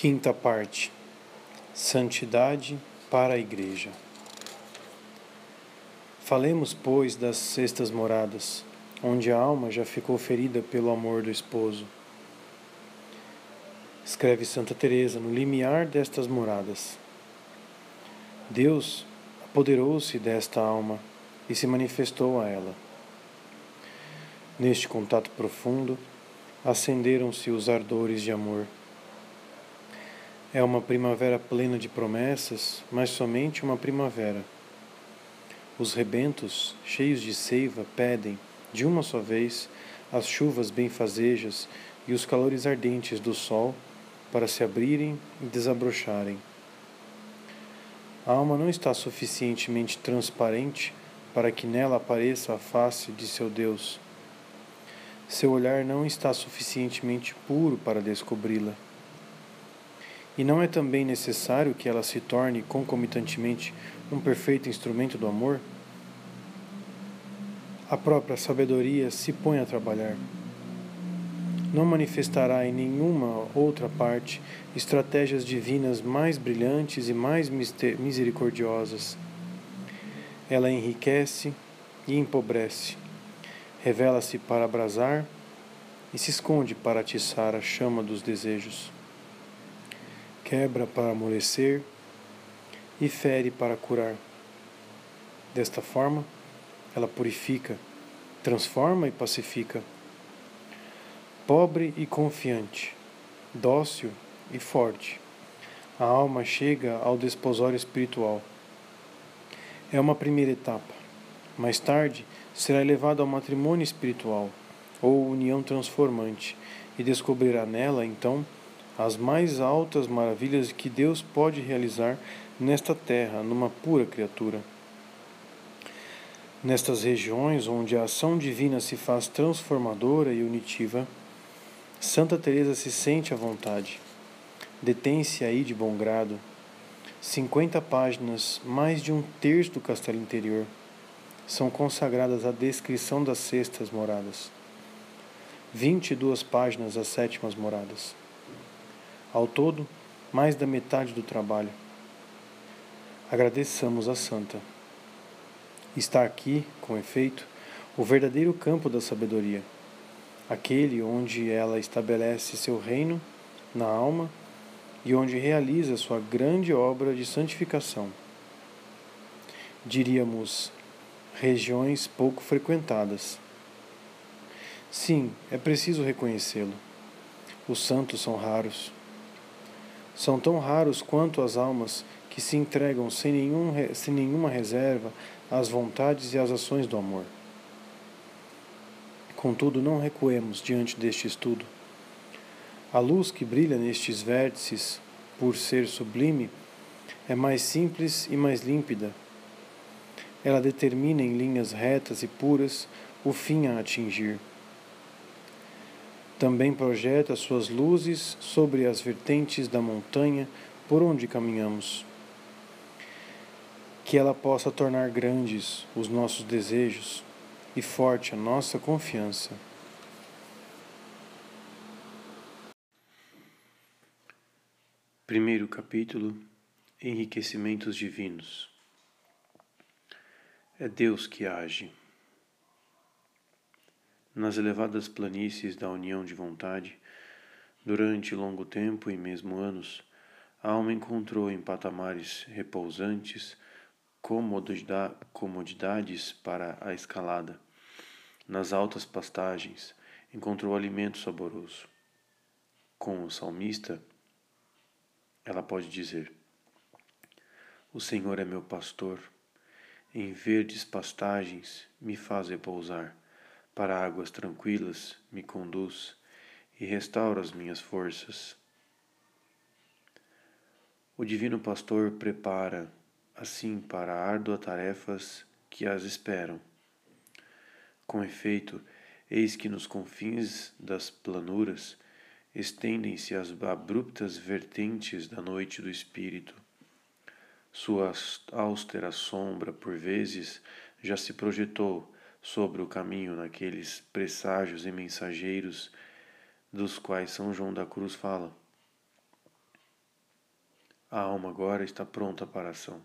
Quinta parte: Santidade para a Igreja. Falemos, pois, das sextas moradas, onde a alma já ficou ferida pelo amor do esposo. Escreve Santa Teresa no limiar destas moradas. Deus apoderou-se desta alma e se manifestou a ela. Neste contato profundo, acenderam-se os ardores de amor é uma primavera plena de promessas, mas somente uma primavera. Os rebentos, cheios de seiva, pedem, de uma só vez, as chuvas benfazejas e os calores ardentes do sol para se abrirem e desabrocharem. A alma não está suficientemente transparente para que nela apareça a face de seu Deus. Seu olhar não está suficientemente puro para descobri-la. E não é também necessário que ela se torne concomitantemente um perfeito instrumento do amor? A própria sabedoria se põe a trabalhar. Não manifestará em nenhuma outra parte estratégias divinas mais brilhantes e mais misericordiosas. Ela enriquece e empobrece, revela-se para abrasar e se esconde para atiçar a chama dos desejos quebra para amolecer e fere para curar. Desta forma, ela purifica, transforma e pacifica. Pobre e confiante, dócil e forte, a alma chega ao desposório espiritual. É uma primeira etapa. Mais tarde, será elevada ao matrimônio espiritual ou união transformante e descobrirá nela, então, as mais altas maravilhas que Deus pode realizar nesta terra, numa pura criatura. Nestas regiões onde a ação divina se faz transformadora e unitiva, Santa Teresa se sente à vontade. Detém-se aí de bom grado. 50 páginas, mais de um terço do castelo interior, são consagradas à descrição das sextas moradas. 22 páginas às sétimas moradas. Ao todo, mais da metade do trabalho. Agradeçamos a Santa. Está aqui, com efeito, o verdadeiro campo da sabedoria, aquele onde ela estabelece seu reino na alma e onde realiza sua grande obra de santificação. Diríamos, regiões pouco frequentadas. Sim, é preciso reconhecê-lo. Os santos são raros são tão raros quanto as almas que se entregam sem, nenhum, sem nenhuma reserva às vontades e às ações do amor. Contudo, não recuemos diante deste estudo. A luz que brilha nestes vértices, por ser sublime, é mais simples e mais límpida. Ela determina em linhas retas e puras o fim a atingir também projeta suas luzes sobre as vertentes da montanha por onde caminhamos. Que ela possa tornar grandes os nossos desejos e forte a nossa confiança. Primeiro capítulo Enriquecimentos Divinos. É Deus que age nas elevadas planícies da união de vontade, durante longo tempo e mesmo anos, a alma encontrou em patamares repousantes comodidades para a escalada. Nas altas pastagens, encontrou alimento saboroso. Com o salmista, ela pode dizer: O Senhor é meu pastor, em verdes pastagens me faz repousar para águas tranquilas me conduz e restaura as minhas forças. O Divino Pastor prepara, assim, para árduas tarefas que as esperam. Com efeito, eis que nos confins das planuras estendem-se as abruptas vertentes da noite do espírito. Sua austera sombra, por vezes, já se projetou sobre o caminho naqueles presságios e mensageiros dos quais São João da Cruz fala. A alma agora está pronta para a ação.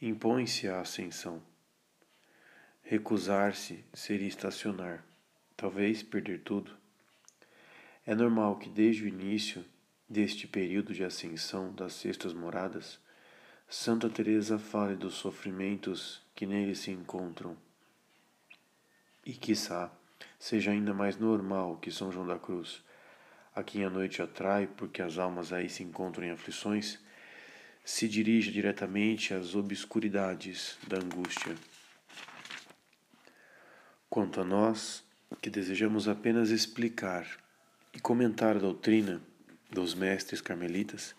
Impõe-se a ascensão. Recusar-se seria estacionar, talvez perder tudo. É normal que desde o início deste período de ascensão das sextas moradas, Santa Teresa fale dos sofrimentos que nele se encontram. E quiçá seja ainda mais normal que São João da Cruz, a quem a noite atrai porque as almas aí se encontram em aflições, se dirija diretamente às obscuridades da angústia. Quanto a nós, que desejamos apenas explicar e comentar a doutrina dos mestres carmelitas,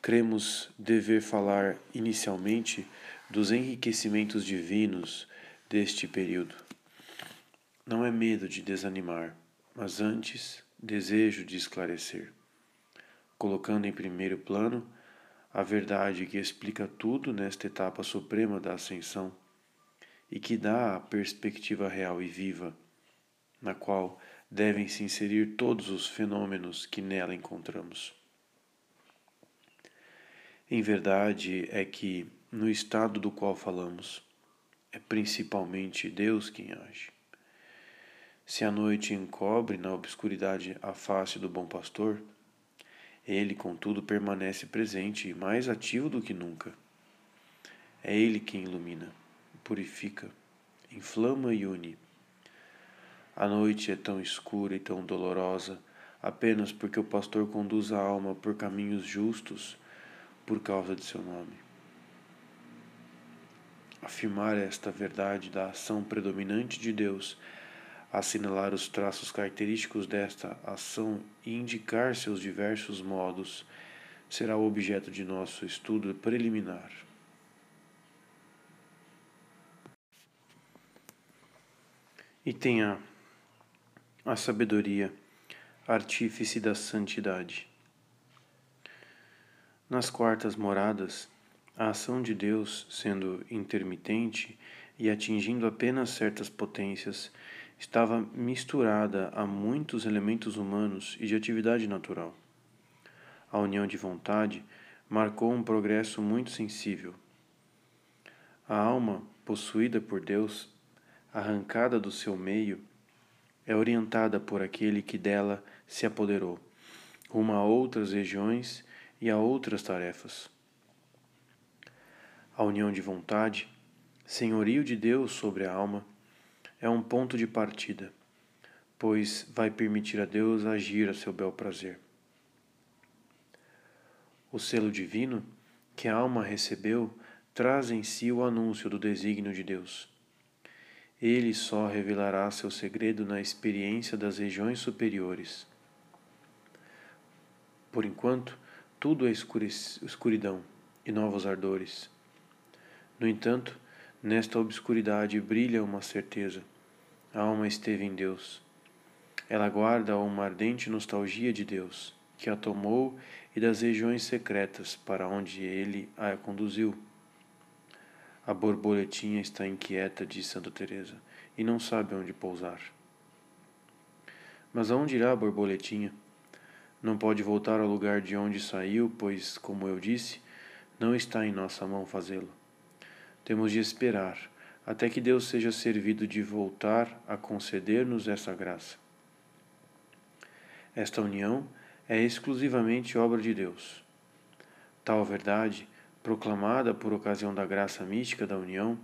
cremos dever falar inicialmente dos enriquecimentos divinos deste período. Não é medo de desanimar, mas antes desejo de esclarecer, colocando em primeiro plano a verdade que explica tudo nesta etapa suprema da ascensão e que dá a perspectiva real e viva, na qual devem se inserir todos os fenômenos que nela encontramos. Em verdade é que, no estado do qual falamos, é principalmente Deus quem age. Se a noite encobre na obscuridade a face do bom pastor, ele, contudo, permanece presente e mais ativo do que nunca. É ele quem ilumina, purifica, inflama e une. A noite é tão escura e tão dolorosa apenas porque o pastor conduz a alma por caminhos justos por causa de seu nome. Afirmar esta verdade da ação predominante de Deus assinalar os traços característicos desta ação e indicar seus diversos modos será o objeto de nosso estudo preliminar. E tenha a sabedoria, artífice da santidade. Nas quartas moradas, a ação de Deus, sendo intermitente e atingindo apenas certas potências, estava misturada a muitos elementos humanos e de atividade natural. A união de vontade marcou um progresso muito sensível. A alma, possuída por Deus, arrancada do seu meio, é orientada por aquele que dela se apoderou, rumo a outras regiões e a outras tarefas. A união de vontade, senhorio de Deus sobre a alma, é um ponto de partida, pois vai permitir a Deus agir a seu bel prazer. O selo divino que a alma recebeu traz em si o anúncio do desígnio de Deus. Ele só revelará seu segredo na experiência das regiões superiores. Por enquanto, tudo é escuridão e novos ardores. No entanto, Nesta obscuridade brilha uma certeza. A alma esteve em Deus. Ela guarda uma ardente nostalgia de Deus, que a tomou e das regiões secretas para onde ele a conduziu. A borboletinha está inquieta, diz Santa Teresa, e não sabe onde pousar. Mas aonde irá a borboletinha? Não pode voltar ao lugar de onde saiu, pois, como eu disse, não está em nossa mão fazê-lo. Temos de esperar até que Deus seja servido de voltar a conceder-nos essa graça. Esta união é exclusivamente obra de Deus. Tal verdade, proclamada por ocasião da graça mística da união,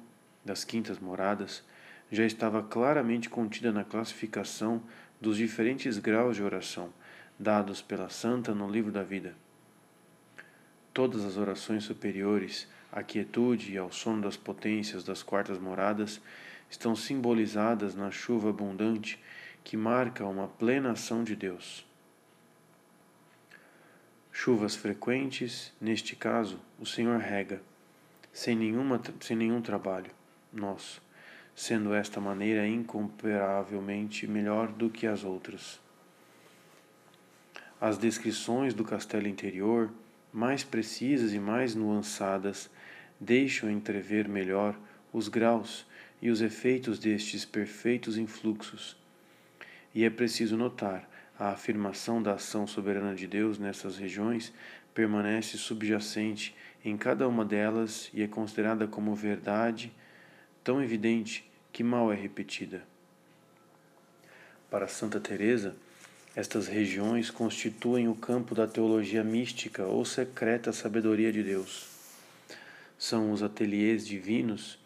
das quintas moradas, já estava claramente contida na classificação dos diferentes graus de oração dados pela Santa no Livro da Vida. Todas as orações superiores a quietude e ao sono das potências das quartas moradas estão simbolizadas na chuva abundante que marca uma plena ação de Deus. Chuvas frequentes, neste caso, o Senhor rega, sem, nenhuma, sem nenhum trabalho nosso, sendo esta maneira incomparavelmente melhor do que as outras. As descrições do castelo interior, mais precisas e mais nuançadas, deixam entrever melhor os graus e os efeitos destes perfeitos influxos. E é preciso notar a afirmação da ação soberana de Deus nessas regiões permanece subjacente em cada uma delas e é considerada como verdade tão evidente que mal é repetida. Para Santa Teresa, estas regiões constituem o campo da teologia mística ou secreta sabedoria de Deus. São os ateliês divinos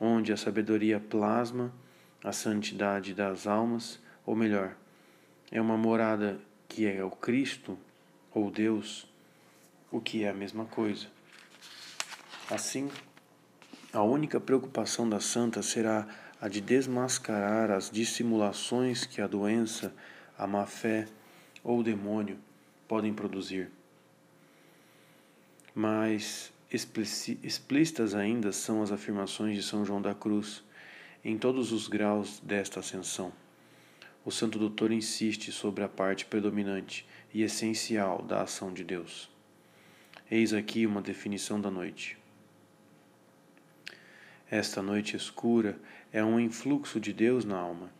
onde a sabedoria plasma a santidade das almas, ou melhor, é uma morada que é o Cristo ou Deus, o que é a mesma coisa. Assim, a única preocupação da santa será a de desmascarar as dissimulações que a doença, a má fé ou o demônio podem produzir. Mas explícitas ainda são as afirmações de São João da Cruz em todos os graus desta ascensão. O Santo Doutor insiste sobre a parte predominante e essencial da ação de Deus. Eis aqui uma definição da noite. Esta noite escura é um influxo de Deus na alma,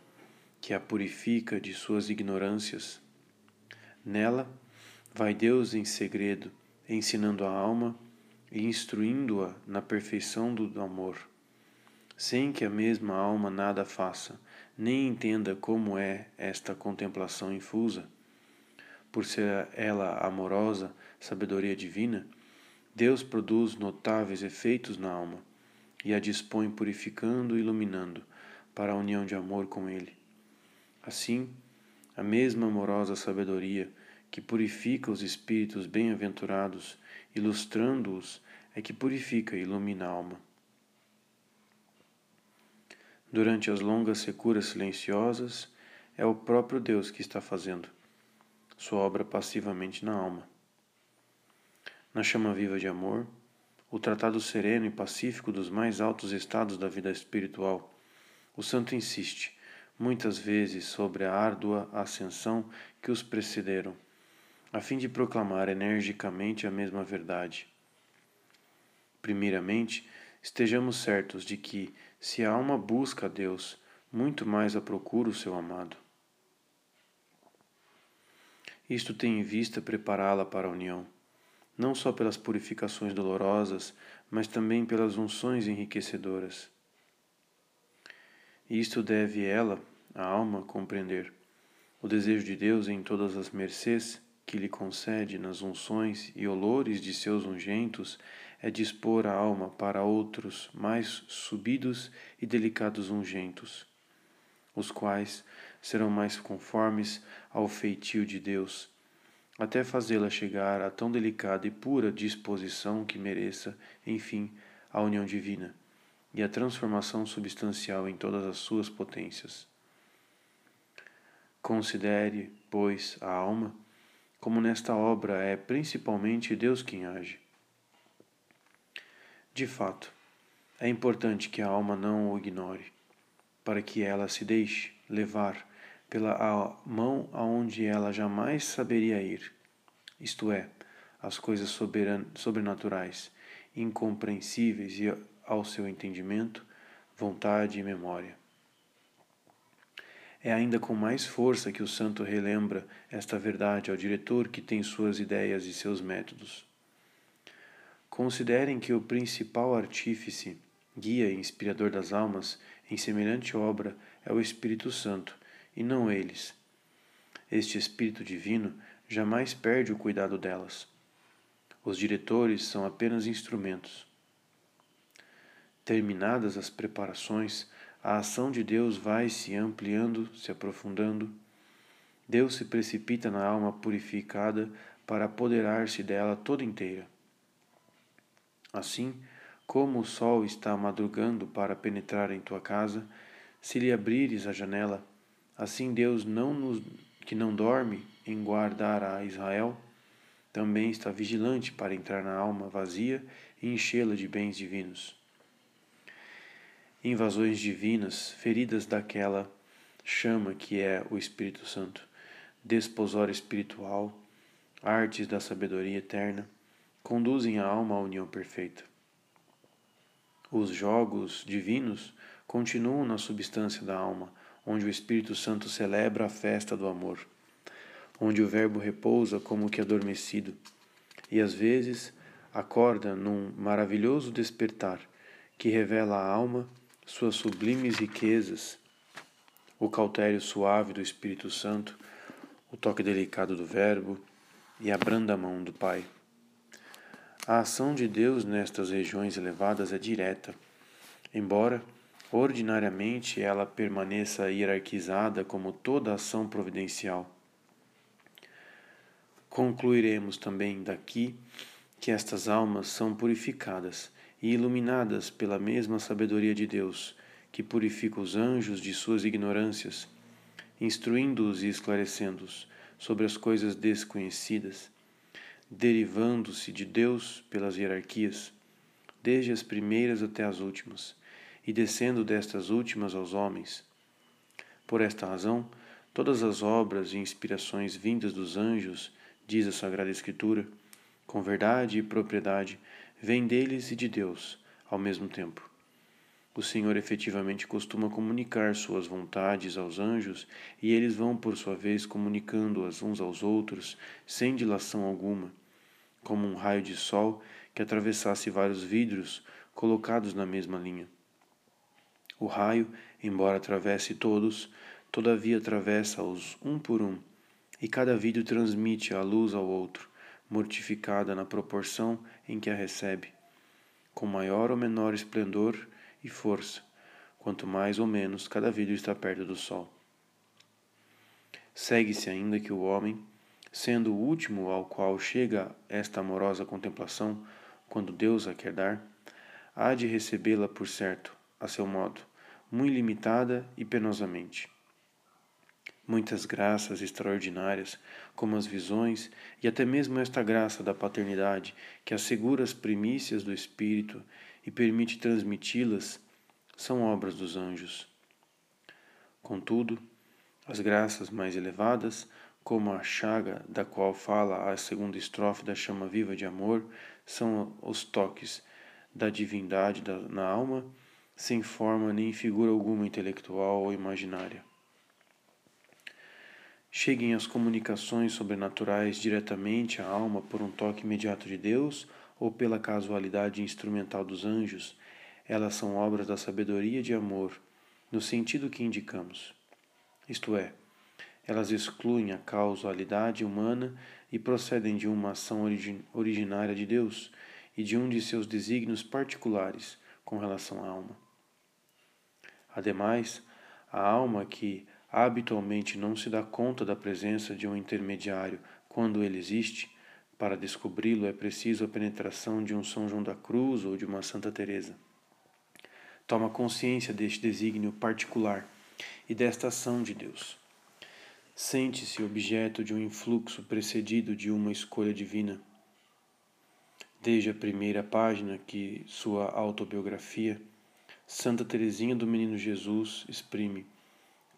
que a purifica de suas ignorâncias. Nela vai Deus em segredo, ensinando a alma e instruindo-a na perfeição do amor, sem que a mesma alma nada faça, nem entenda como é esta contemplação infusa. Por ser ela amorosa, sabedoria divina, Deus produz notáveis efeitos na alma e a dispõe purificando e iluminando para a união de amor com Ele. Assim, a mesma amorosa sabedoria que purifica os espíritos bem-aventurados, ilustrando-os, é que purifica e ilumina a alma. Durante as longas securas silenciosas, é o próprio Deus que está fazendo sua obra passivamente na alma. Na chama viva de amor, o tratado sereno e pacífico dos mais altos estados da vida espiritual, o santo insiste, muitas vezes, sobre a árdua ascensão que os precederam, a fim de proclamar energicamente a mesma verdade. Primeiramente, estejamos certos de que, se a alma busca a Deus, muito mais a procura o seu amado. Isto tem em vista prepará-la para a união, não só pelas purificações dolorosas, mas também pelas unções enriquecedoras. Isto deve ela, a alma, compreender. O desejo de Deus em todas as mercês que lhe concede nas unções e olores de seus ungentos é dispor a alma para outros mais subidos e delicados ungentos, os quais serão mais conformes ao feitio de Deus, até fazê-la chegar a tão delicada e pura disposição que mereça, enfim, a união divina e a transformação substancial em todas as suas potências. Considere, pois, a alma como nesta obra é principalmente Deus quem age. De fato, é importante que a alma não o ignore, para que ela se deixe levar pela mão aonde ela jamais saberia ir, isto é, as coisas sobrenaturais, incompreensíveis e ao seu entendimento, vontade e memória. É ainda com mais força que o santo relembra esta verdade ao diretor que tem suas ideias e seus métodos. Considerem que o principal artífice, guia e inspirador das almas em semelhante obra é o Espírito Santo, e não eles. Este Espírito Divino jamais perde o cuidado delas. Os diretores são apenas instrumentos. Terminadas as preparações, a ação de Deus vai se ampliando, se aprofundando. Deus se precipita na alma purificada para apoderar-se dela toda inteira. Assim, como o sol está madrugando para penetrar em tua casa, se lhe abrires a janela, assim Deus não nos, que não dorme em guardar a Israel, também está vigilante para entrar na alma vazia e enchê-la de bens divinos invasões divinas, feridas daquela chama que é o Espírito Santo, desposório espiritual, artes da sabedoria eterna, conduzem a alma à união perfeita. Os jogos divinos continuam na substância da alma, onde o Espírito Santo celebra a festa do amor. onde o Verbo repousa como que adormecido, e às vezes acorda num maravilhoso despertar que revela à alma suas sublimes riquezas, o cautério suave do Espírito Santo, o toque delicado do Verbo e a branda mão do Pai. A ação de Deus nestas regiões elevadas é direta, embora ordinariamente ela permaneça hierarquizada como toda ação providencial. Concluiremos também daqui que estas almas são purificadas e iluminadas pela mesma sabedoria de Deus, que purifica os anjos de suas ignorâncias, instruindo-os e esclarecendo-os sobre as coisas desconhecidas, derivando-se de Deus pelas hierarquias, desde as primeiras até as últimas, e descendo destas últimas aos homens. Por esta razão, todas as obras e inspirações vindas dos anjos diz a Sagrada Escritura, com verdade e propriedade, vem deles e de Deus ao mesmo tempo. O Senhor efetivamente costuma comunicar suas vontades aos anjos e eles vão, por sua vez, comunicando-as uns aos outros, sem dilação alguma, como um raio de sol que atravessasse vários vidros colocados na mesma linha. O raio, embora atravesse todos, todavia atravessa-os um por um e cada vidro transmite a luz ao outro, mortificada na proporção em que a recebe, com maior ou menor esplendor e força, quanto mais ou menos cada vidro está perto do sol. Segue-se ainda que o homem, sendo o último ao qual chega esta amorosa contemplação, quando Deus a quer dar, há de recebê-la por certo, a seu modo, muito limitada e penosamente muitas graças extraordinárias, como as visões e até mesmo esta graça da paternidade, que assegura as primícias do Espírito e permite transmiti-las, são obras dos anjos. Contudo, as graças mais elevadas, como a chaga da qual fala a segunda estrofe da chama viva de amor, são os toques da divindade na alma, sem forma nem figura alguma intelectual ou imaginária cheguem as comunicações sobrenaturais diretamente à alma por um toque imediato de Deus ou pela casualidade instrumental dos anjos, elas são obras da sabedoria de amor, no sentido que indicamos. Isto é, elas excluem a causalidade humana e procedem de uma ação origin originária de Deus e de um de seus desígnios particulares com relação à alma. Ademais, a alma que habitualmente não se dá conta da presença de um intermediário quando ele existe, para descobri-lo é preciso a penetração de um São João da Cruz ou de uma Santa Teresa. Toma consciência deste desígnio particular e desta ação de Deus. Sente-se objeto de um influxo precedido de uma escolha divina. Desde a primeira página que sua autobiografia, Santa Teresinha do Menino Jesus exprime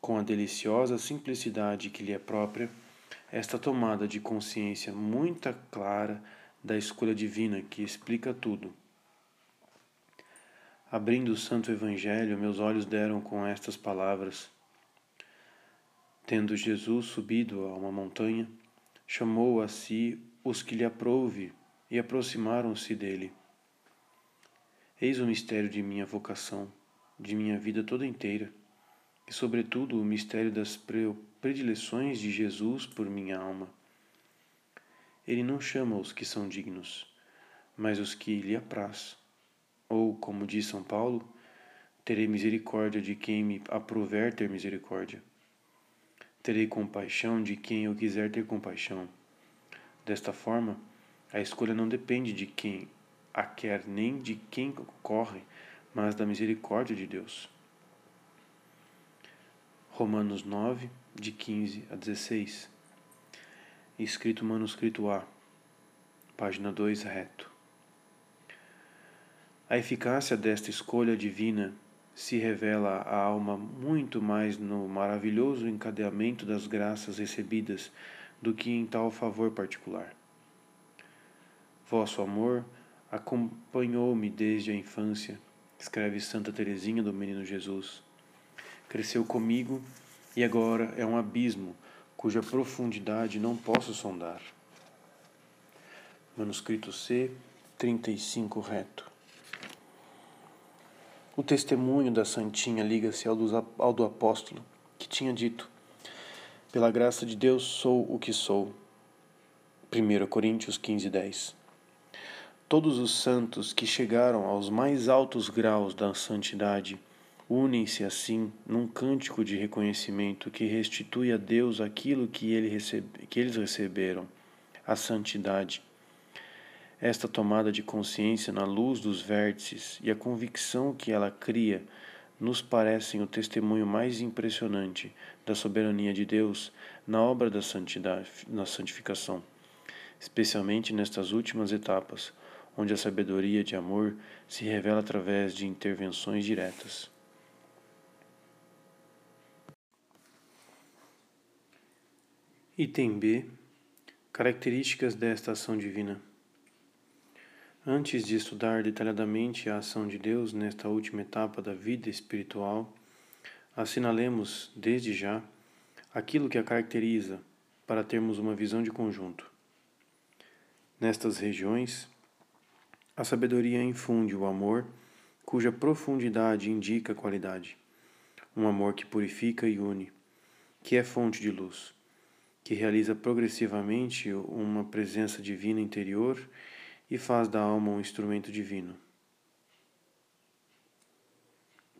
com a deliciosa simplicidade que lhe é própria, esta tomada de consciência muito clara da escolha divina que explica tudo. Abrindo o Santo Evangelho, meus olhos deram com estas palavras. Tendo Jesus subido a uma montanha, chamou a si os que lhe aprouve e aproximaram-se dele. Eis o mistério de minha vocação, de minha vida toda inteira e, sobretudo, o mistério das predileções de Jesus por minha alma. Ele não chama os que são dignos, mas os que lhe apraz. Ou, como diz São Paulo, terei misericórdia de quem me aprover ter misericórdia. Terei compaixão de quem eu quiser ter compaixão. Desta forma, a escolha não depende de quem a quer nem de quem corre, mas da misericórdia de Deus. Romanos 9, de 15 a 16. Escrito manuscrito A, página 2, reto. A eficácia desta escolha divina se revela à alma muito mais no maravilhoso encadeamento das graças recebidas do que em tal favor particular. Vosso amor acompanhou-me desde a infância, escreve Santa Teresinha do Menino Jesus cresceu comigo e agora é um abismo cuja profundidade não posso sondar. Manuscrito C, 35 reto. O testemunho da Santinha liga-se ao, ao do apóstolo, que tinha dito: Pela graça de Deus sou o que sou. 1 Coríntios 15, 10. Todos os santos que chegaram aos mais altos graus da santidade unem-se assim num cântico de reconhecimento que restitui a Deus aquilo que, ele recebe, que eles receberam, a santidade esta tomada de consciência na luz dos vértices e a convicção que ela cria nos parecem o testemunho mais impressionante da soberania de Deus na obra da santidade, na santificação, especialmente nestas últimas etapas, onde a sabedoria de amor se revela através de intervenções diretas. Item B Características desta ação divina. Antes de estudar detalhadamente a ação de Deus nesta última etapa da vida espiritual, assinalemos, desde já, aquilo que a caracteriza para termos uma visão de conjunto. Nestas regiões, a sabedoria infunde o amor, cuja profundidade indica a qualidade. Um amor que purifica e une, que é fonte de luz, que realiza progressivamente uma presença divina interior e faz da alma um instrumento divino.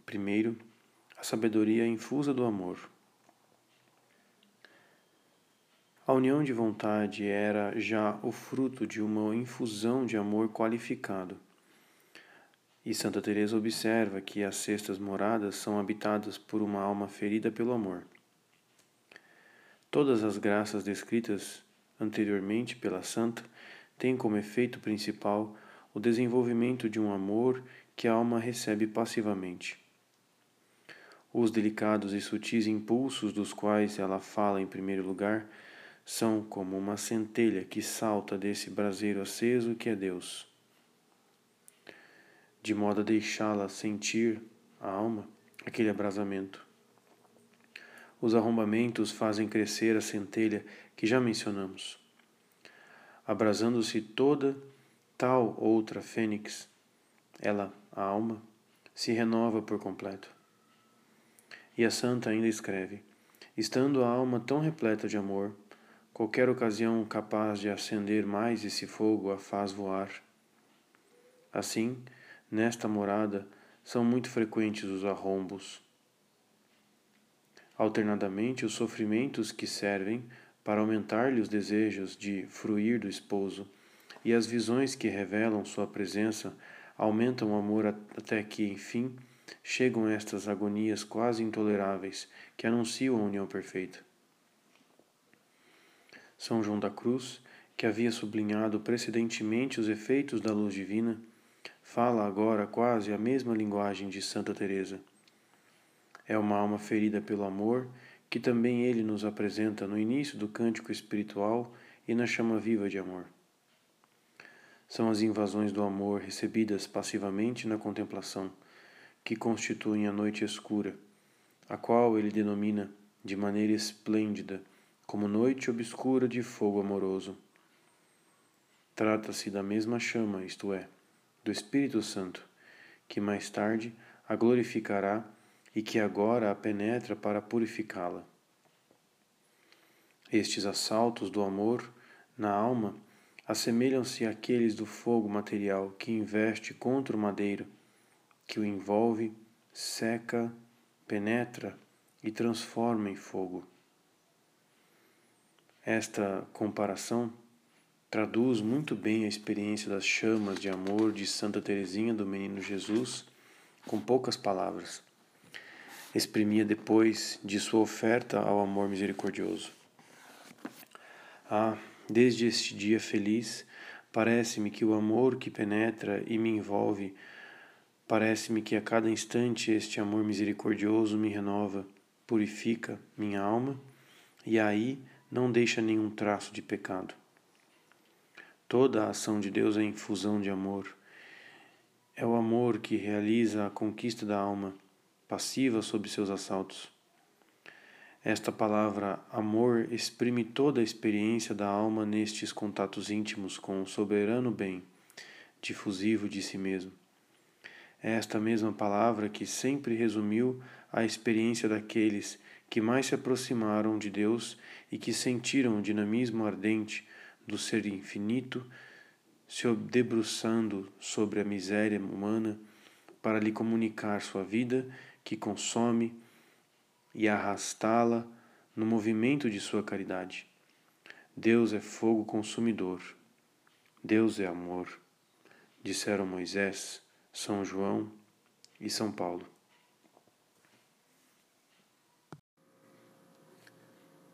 Primeiro, a sabedoria infusa do amor. A união de vontade era já o fruto de uma infusão de amor qualificado. E Santa Teresa observa que as sextas moradas são habitadas por uma alma ferida pelo amor. Todas as graças descritas anteriormente pela santa tem como efeito principal o desenvolvimento de um amor que a alma recebe passivamente. Os delicados e sutis impulsos dos quais ela fala em primeiro lugar são como uma centelha que salta desse braseiro aceso que é Deus. De modo a deixá-la sentir, a alma, aquele abrasamento. Os arrombamentos fazem crescer a centelha que já mencionamos abrasando-se toda tal outra fênix, ela, a alma, se renova por completo. E a santa ainda escreve: estando a alma tão repleta de amor, qualquer ocasião capaz de acender mais esse fogo a faz voar. Assim, nesta morada são muito frequentes os arrombos. Alternadamente, os sofrimentos que servem para aumentar-lhe os desejos de fruir do esposo, e as visões que revelam sua presença aumentam o amor até que, enfim, chegam estas agonias quase intoleráveis que anunciam a união perfeita. São João da Cruz, que havia sublinhado precedentemente os efeitos da luz divina, fala agora quase a mesma linguagem de Santa Teresa. É uma alma ferida pelo amor que também ele nos apresenta no início do cântico espiritual e na chama viva de amor. São as invasões do amor recebidas passivamente na contemplação, que constituem a noite escura, a qual ele denomina de maneira esplêndida como noite obscura de fogo amoroso. Trata-se da mesma chama, isto é, do Espírito Santo, que mais tarde a glorificará e que agora a penetra para purificá-la. Estes assaltos do amor na alma assemelham-se àqueles do fogo material que investe contra o madeiro, que o envolve, seca, penetra e transforma em fogo. Esta comparação traduz muito bem a experiência das chamas de amor de Santa Teresinha do Menino Jesus com poucas palavras exprimia depois de sua oferta ao amor misericordioso. Ah, desde este dia feliz, parece-me que o amor que penetra e me envolve, parece-me que a cada instante este amor misericordioso me renova, purifica minha alma e aí não deixa nenhum traço de pecado. Toda a ação de Deus é infusão de amor. É o amor que realiza a conquista da alma passiva sob seus assaltos. Esta palavra amor exprime toda a experiência da alma nestes contatos íntimos com o soberano bem, difusivo de si mesmo. É esta mesma palavra que sempre resumiu a experiência daqueles que mais se aproximaram de Deus e que sentiram o dinamismo ardente do ser infinito se debruçando sobre a miséria humana para lhe comunicar sua vida que consome e arrastá-la no movimento de sua caridade. Deus é fogo consumidor. Deus é amor, disseram Moisés, São João e São Paulo.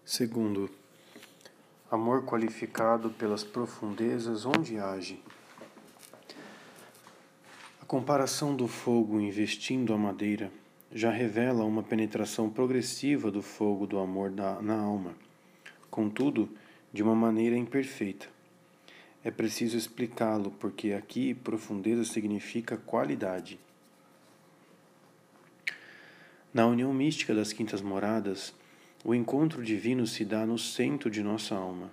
Segundo, amor qualificado pelas profundezas onde age. A comparação do fogo investindo a madeira já revela uma penetração progressiva do fogo do amor na, alma, contudo, de uma maneira imperfeita. É preciso explicá-lo, porque aqui profundeza significa qualidade. Na união mística das quintas moradas, o encontro divino se dá no centro de nossa alma.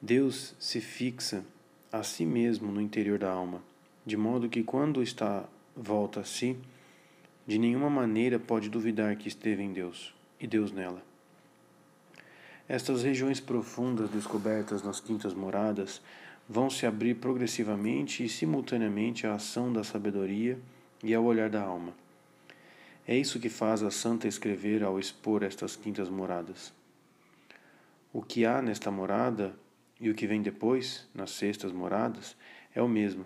Deus se fixa a si mesmo no interior da alma, de modo que quando está volta a si, de nenhuma maneira pode duvidar que esteve em Deus e Deus nela. Estas regiões profundas descobertas nas quintas moradas vão se abrir progressivamente e simultaneamente à ação da sabedoria e ao olhar da alma. É isso que faz a santa escrever ao expor estas quintas moradas. O que há nesta morada e o que vem depois, nas sextas moradas, é o mesmo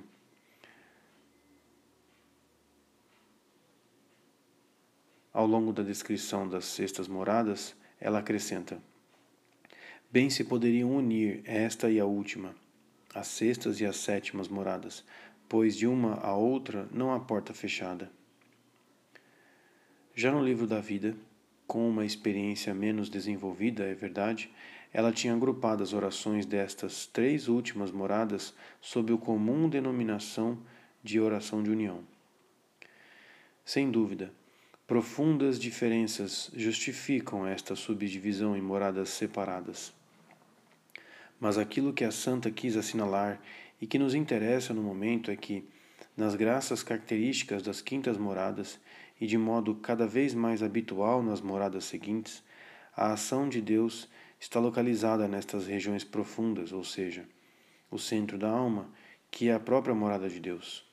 Ao longo da descrição das sextas moradas, ela acrescenta: Bem se poderiam unir esta e a última, as sextas e as sétimas moradas, pois de uma a outra não há porta fechada. Já no livro da vida, com uma experiência menos desenvolvida, é verdade, ela tinha agrupado as orações destas três últimas moradas sob o comum denominação de oração de união. Sem dúvida, Profundas diferenças justificam esta subdivisão em moradas separadas. Mas aquilo que a santa quis assinalar e que nos interessa no momento é que, nas graças características das quintas moradas e de modo cada vez mais habitual nas moradas seguintes, a ação de Deus está localizada nestas regiões profundas, ou seja, o centro da alma, que é a própria morada de Deus.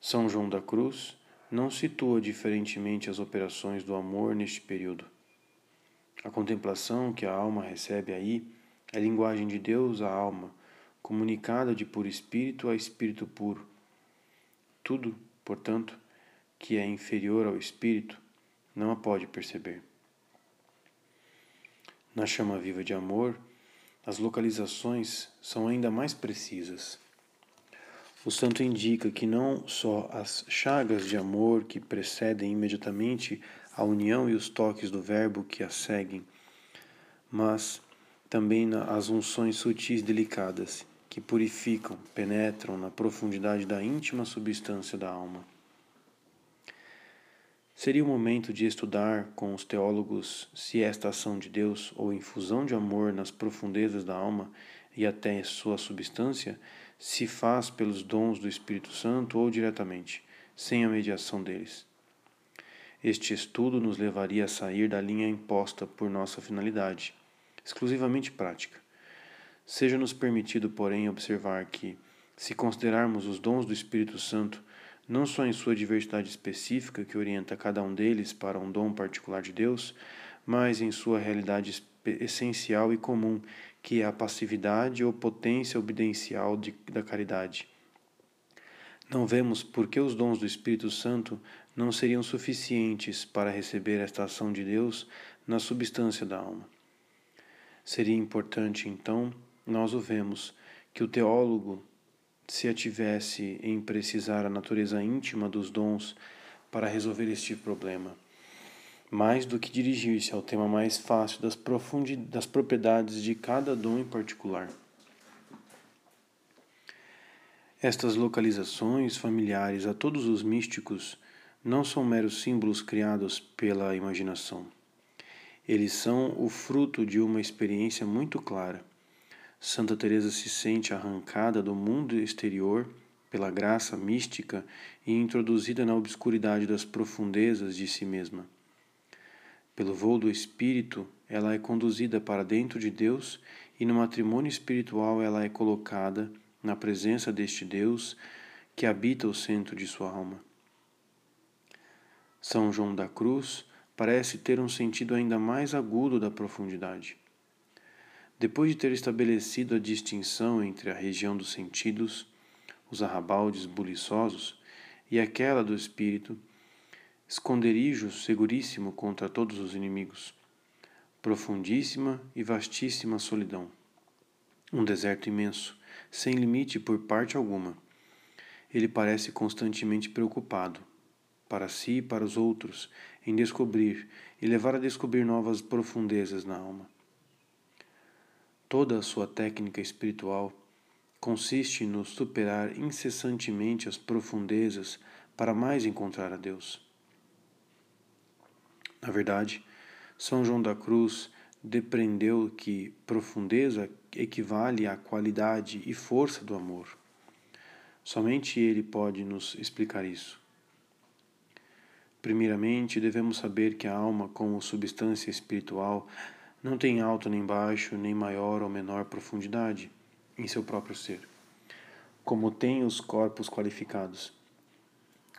São João da Cruz não situa diferentemente as operações do amor neste período. A contemplação que a alma recebe aí é linguagem de Deus à alma, comunicada de puro espírito a espírito puro. Tudo, portanto, que é inferior ao espírito não a pode perceber. Na chama viva de amor, as localizações são ainda mais precisas. O santo indica que não só as chagas de amor que precedem imediatamente a união e os toques do Verbo que a seguem, mas também as unções sutis delicadas que purificam, penetram na profundidade da íntima substância da alma. Seria o momento de estudar com os teólogos se esta ação de Deus ou infusão de amor nas profundezas da alma e até sua substância se faz pelos dons do Espírito Santo ou diretamente, sem a mediação deles. Este estudo nos levaria a sair da linha imposta por nossa finalidade, exclusivamente prática. Seja-nos permitido, porém, observar que, se considerarmos os dons do Espírito Santo não só em sua diversidade específica que orienta cada um deles para um dom particular de Deus, mas em sua realidade essencial e comum que é a passividade ou potência obediêncial de, da caridade. Não vemos por que os dons do Espírito Santo não seriam suficientes para receber esta ação de Deus na substância da alma. Seria importante, então, nós o vemos, que o teólogo se ativesse em precisar a natureza íntima dos dons para resolver este problema mais do que dirigir-se ao tema mais fácil das, das propriedades de cada dom em particular. Estas localizações familiares a todos os místicos não são meros símbolos criados pela imaginação. Eles são o fruto de uma experiência muito clara. Santa Teresa se sente arrancada do mundo exterior pela graça mística e introduzida na obscuridade das profundezas de si mesma. Pelo voo do espírito, ela é conduzida para dentro de Deus e no matrimônio espiritual ela é colocada na presença deste Deus que habita o centro de sua alma. São João da Cruz parece ter um sentido ainda mais agudo da profundidade. Depois de ter estabelecido a distinção entre a região dos sentidos, os arrabaldes buliçosos, e aquela do espírito, esconderijo seguríssimo contra todos os inimigos, profundíssima e vastíssima solidão, um deserto imenso, sem limite por parte alguma. Ele parece constantemente preocupado, para si e para os outros, em descobrir e levar a descobrir novas profundezas na alma. Toda a sua técnica espiritual consiste no superar incessantemente as profundezas para mais encontrar a Deus. Na verdade, São João da Cruz depreendeu que profundeza equivale à qualidade e força do amor. Somente ele pode nos explicar isso. Primeiramente, devemos saber que a alma, como substância espiritual, não tem alto nem baixo, nem maior ou menor profundidade em seu próprio ser, como tem os corpos qualificados.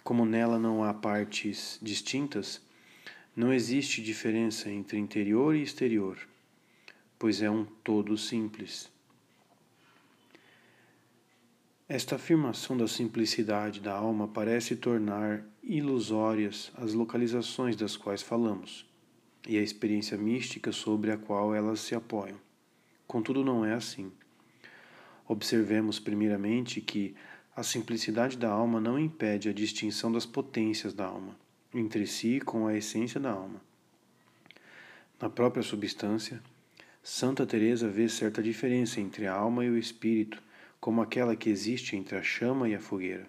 Como nela não há partes distintas, não existe diferença entre interior e exterior, pois é um todo simples. Esta afirmação da simplicidade da alma parece tornar ilusórias as localizações das quais falamos e a experiência mística sobre a qual elas se apoiam. Contudo, não é assim. Observemos, primeiramente, que a simplicidade da alma não impede a distinção das potências da alma, entre si com a essência da alma. Na própria substância, Santa Teresa vê certa diferença entre a alma e o espírito, como aquela que existe entre a chama e a fogueira.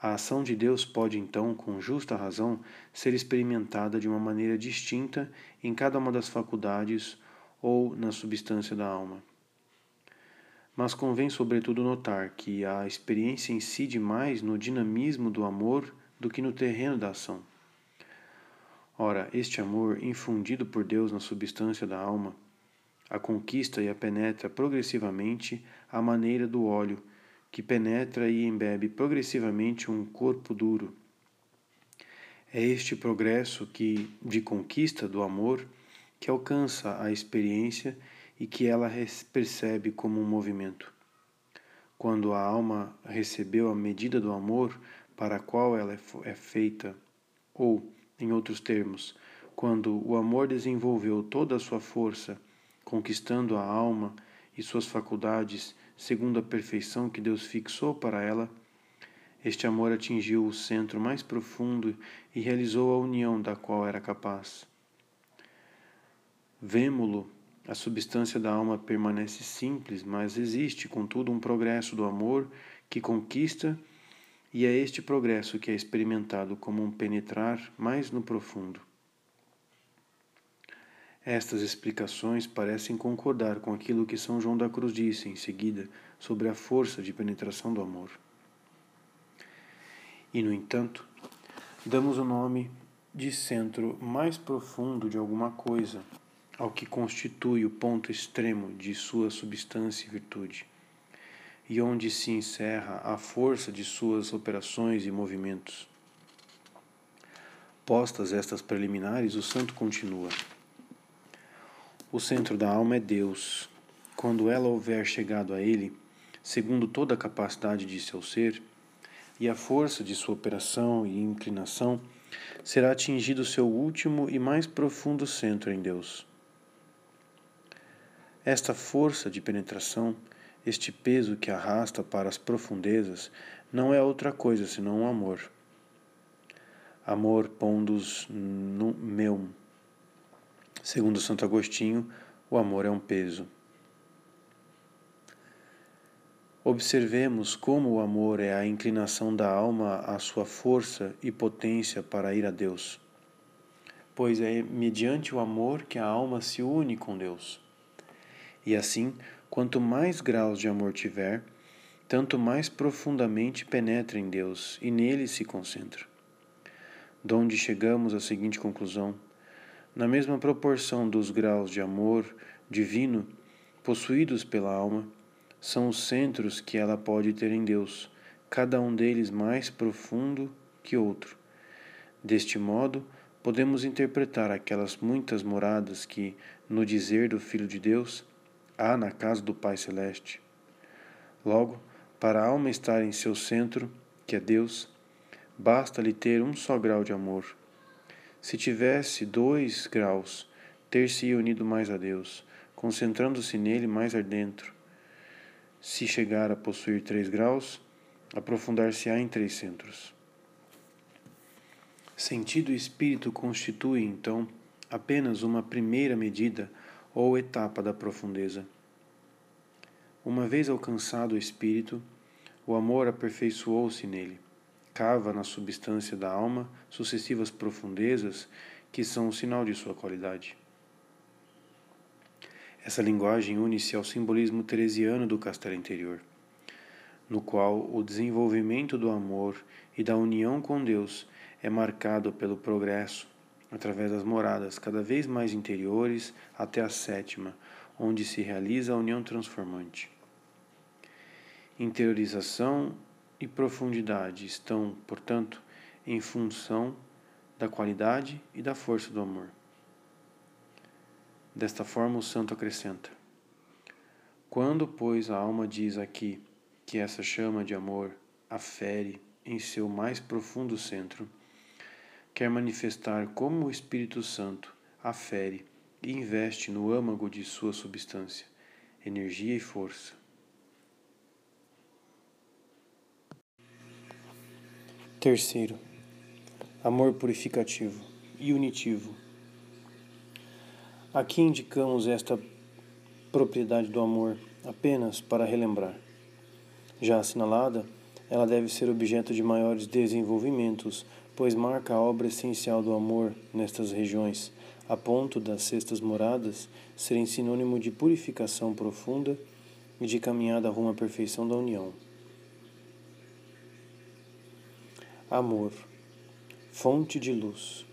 A ação de Deus pode então, com justa razão, ser experimentada de uma maneira distinta em cada uma das faculdades ou na substância da alma. Mas convém, sobretudo, notar que a experiência incide mais no dinamismo do amor do que no terreno da ação. Ora, este amor, infundido por Deus na substância da alma, a conquista e a penetra progressivamente à maneira do óleo, que penetra e embebe progressivamente um corpo duro. É este progresso que de conquista do amor que alcança a experiência e que ela percebe como um movimento. Quando a alma recebeu a medida do amor para a qual ela é, é feita, ou, em outros termos, quando o amor desenvolveu toda a sua força, conquistando a alma e suas faculdades segundo a perfeição que Deus fixou para ela, este amor atingiu o centro mais profundo e realizou a união da qual era capaz. Vemo-lo a substância da alma permanece simples, mas existe, contudo, um progresso do amor que conquista, é este progresso que é experimentado como um penetrar mais no profundo. Estas explicações parecem concordar com aquilo que São João da Cruz disse em seguida sobre a força de penetração do amor. E, no entanto, damos o nome de centro mais profundo de alguma coisa ao que constitui o ponto extremo de sua substância e virtude, e onde se encerra a força de suas operações e movimentos. Postas estas preliminares, o santo continua. O centro da alma é Deus. Quando ela houver chegado a Ele, segundo toda a capacidade de seu ser, e a força de sua operação e inclinação, será atingido seu último e mais profundo centro em Deus. Esta força de penetração, este peso que arrasta para as profundezas, não é outra coisa senão o amor. Amor pondus no meum. Segundo Santo Agostinho, o amor é um peso. Observemos como o amor é a inclinação da alma à sua força e potência para ir a Deus. Pois é mediante o amor que a alma se une com Deus. E assim, quanto mais graus de amor tiver, tanto mais profundamente penetra em Deus e nele se concentra. Donde chegamos à seguinte conclusão: na mesma proporção dos graus de amor divino possuídos pela alma, são os centros que ela pode ter em Deus, cada um deles mais profundo que outro. Deste modo, podemos interpretar aquelas muitas moradas que, no dizer do Filho de Deus, há na casa do Pai Celeste. Logo, para a alma estar em seu centro, que é Deus, basta-lhe ter um só grau de amor. Se tivesse dois graus, ter-se unido mais a Deus, concentrando-se nele mais ardentro, se chegar a possuir três graus, aprofundar-se-á em três centros. Sentido e espírito constituem, então, apenas uma primeira medida ou etapa da profundeza. Uma vez alcançado o espírito, o amor aperfeiçoou-se nele, cava na substância da alma sucessivas profundezas que são o sinal de sua qualidade. Essa linguagem une-se ao simbolismo teresiano do castelo interior, no qual o desenvolvimento do amor e da união com Deus é marcado pelo progresso através das moradas cada vez mais interiores até a sétima, onde se realiza a união transformante. Interiorização e profundidade estão, portanto, em função da qualidade e da força do amor. Desta forma, o santo acrescenta: Quando, pois, a alma diz aqui que essa chama de amor afere em seu mais profundo centro, quer manifestar como o Espírito Santo afere e investe no âmago de sua substância energia e força. Terceiro, amor purificativo e unitivo Aqui indicamos esta propriedade do amor apenas para relembrar. Já assinalada, ela deve ser objeto de maiores desenvolvimentos, pois marca a obra essencial do amor nestas regiões, a ponto das sextas moradas serem sinônimo de purificação profunda e de caminhada rumo à perfeição da união. Amor, fonte de luz.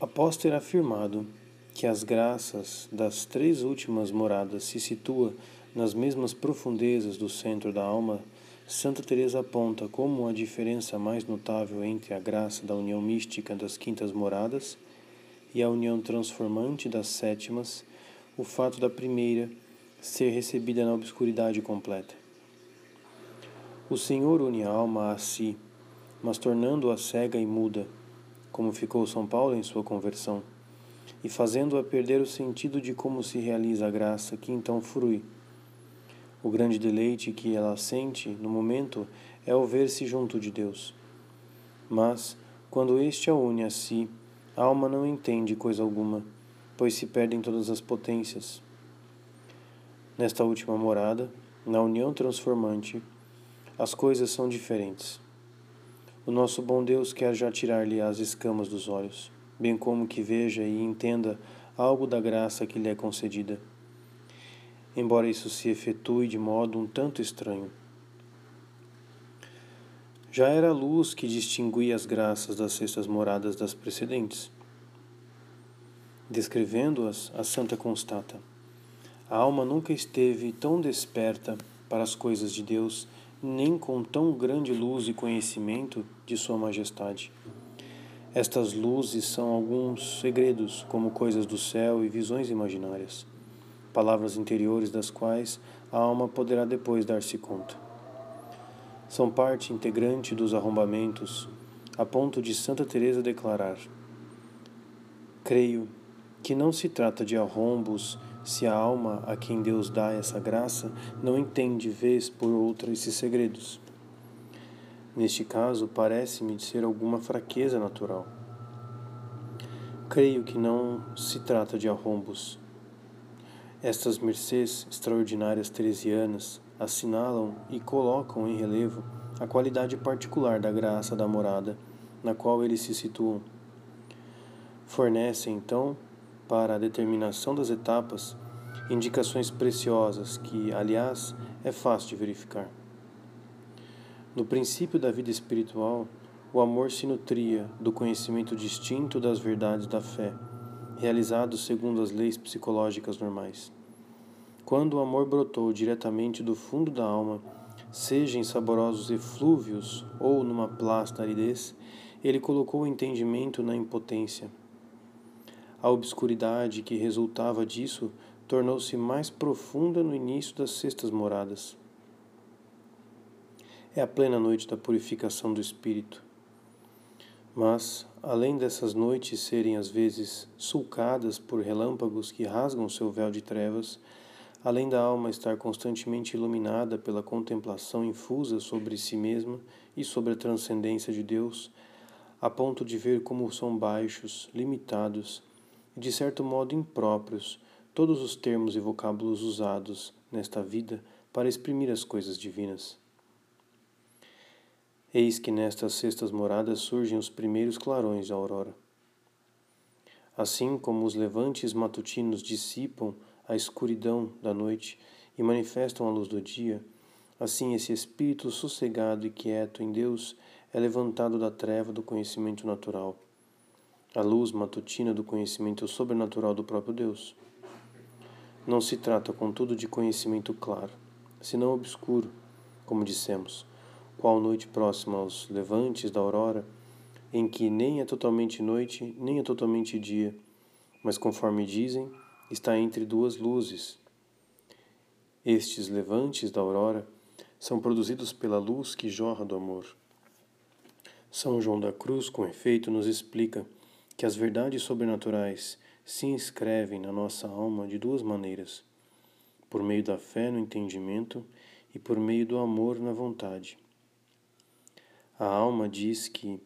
Após ter afirmado que as graças das três últimas moradas se situa nas mesmas profundezas do centro da alma, Santa Teresa aponta como a diferença mais notável entre a graça da união mística das quintas moradas e a união transformante das sétimas, o fato da primeira ser recebida na obscuridade completa. O Senhor une a alma a si, mas tornando-a cega e muda como ficou São Paulo em sua conversão, e fazendo-a perder o sentido de como se realiza a graça que então frui. O grande deleite que ela sente no momento é o ver-se junto de Deus. Mas, quando este a une a si, a alma não entende coisa alguma, pois se perdem todas as potências. Nesta última morada, na união transformante, as coisas são diferentes. O nosso bom Deus quer já tirar-lhe as escamas dos olhos, bem como que veja e entenda algo da graça que lhe é concedida, embora isso se efetue de modo um tanto estranho. Já era a luz que distinguia as graças das sextas moradas das precedentes. Descrevendo-as, a santa constata: a alma nunca esteve tão desperta para as coisas de Deus nem com tão grande luz e conhecimento de Sua Majestade. Estas luzes são alguns segredos, como coisas do céu e visões imaginárias, palavras interiores das quais a alma poderá depois dar-se conta. São parte integrante dos arrombamentos, a ponto de Santa Teresa declarar: Creio que não se trata de arrombos se a alma a quem Deus dá essa graça não entende vez por outra esses segredos. Neste caso, parece-me ser alguma fraqueza natural. Creio que não se trata de arrombos. Estas mercês extraordinárias teresianas assinalam e colocam em relevo a qualidade particular da graça da morada na qual eles se situam. Fornecem, então, para a determinação das etapas, indicações preciosas que, aliás, é fácil de verificar. No princípio da vida espiritual, o amor se nutria do conhecimento distinto das verdades da fé realizados segundo as leis psicológicas normais. Quando o amor brotou diretamente do fundo da alma, seja em saborosos eflúvios ou numa plasta aridez, ele colocou o entendimento na impotência. A obscuridade que resultava disso tornou-se mais profunda no início das sextas moradas. É a plena noite da purificação do espírito. Mas, além dessas noites serem às vezes sulcadas por relâmpagos que rasgam seu véu de trevas, além da alma estar constantemente iluminada pela contemplação infusa sobre si mesma e sobre a transcendência de Deus, a ponto de ver como são baixos, limitados e de certo modo impróprios todos os termos e vocábulos usados nesta vida para exprimir as coisas divinas. Eis que nestas sextas moradas surgem os primeiros clarões da aurora. Assim como os levantes matutinos dissipam a escuridão da noite e manifestam a luz do dia, assim esse espírito sossegado e quieto em Deus é levantado da treva do conhecimento natural, a luz matutina do conhecimento sobrenatural do próprio Deus. Não se trata, contudo, de conhecimento claro, senão obscuro, como dissemos qual noite próxima aos levantes da aurora, em que nem é totalmente noite, nem é totalmente dia, mas conforme dizem, está entre duas luzes. Estes levantes da aurora são produzidos pela luz que jorra do amor. São João da Cruz, com efeito, nos explica que as verdades sobrenaturais se inscrevem na nossa alma de duas maneiras: por meio da fé no entendimento e por meio do amor na vontade. A alma diz que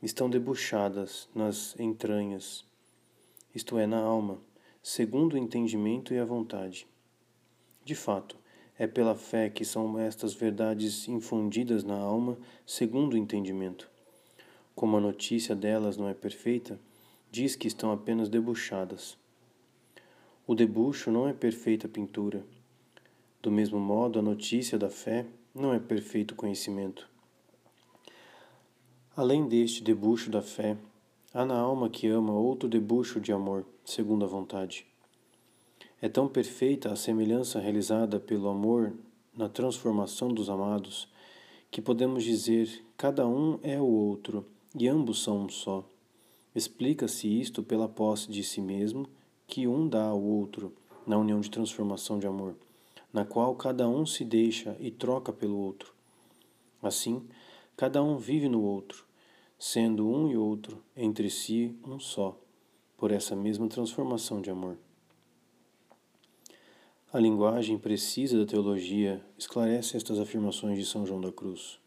estão debuxadas nas entranhas, isto é, na alma, segundo o entendimento e a vontade. De fato, é pela fé que são estas verdades infundidas na alma segundo o entendimento. Como a notícia delas não é perfeita, diz que estão apenas debuxadas. O debuxo não é perfeita pintura. Do mesmo modo, a notícia da fé não é perfeito conhecimento. Além deste debuxo da fé, há na alma que ama outro debuxo de amor, segundo a vontade. É tão perfeita a semelhança realizada pelo amor na transformação dos amados, que podemos dizer cada um é o outro e ambos são um só. Explica-se isto pela posse de si mesmo que um dá ao outro na união de transformação de amor, na qual cada um se deixa e troca pelo outro. Assim, Cada um vive no outro, sendo um e outro entre si um só, por essa mesma transformação de amor. A linguagem precisa da teologia esclarece estas afirmações de São João da Cruz.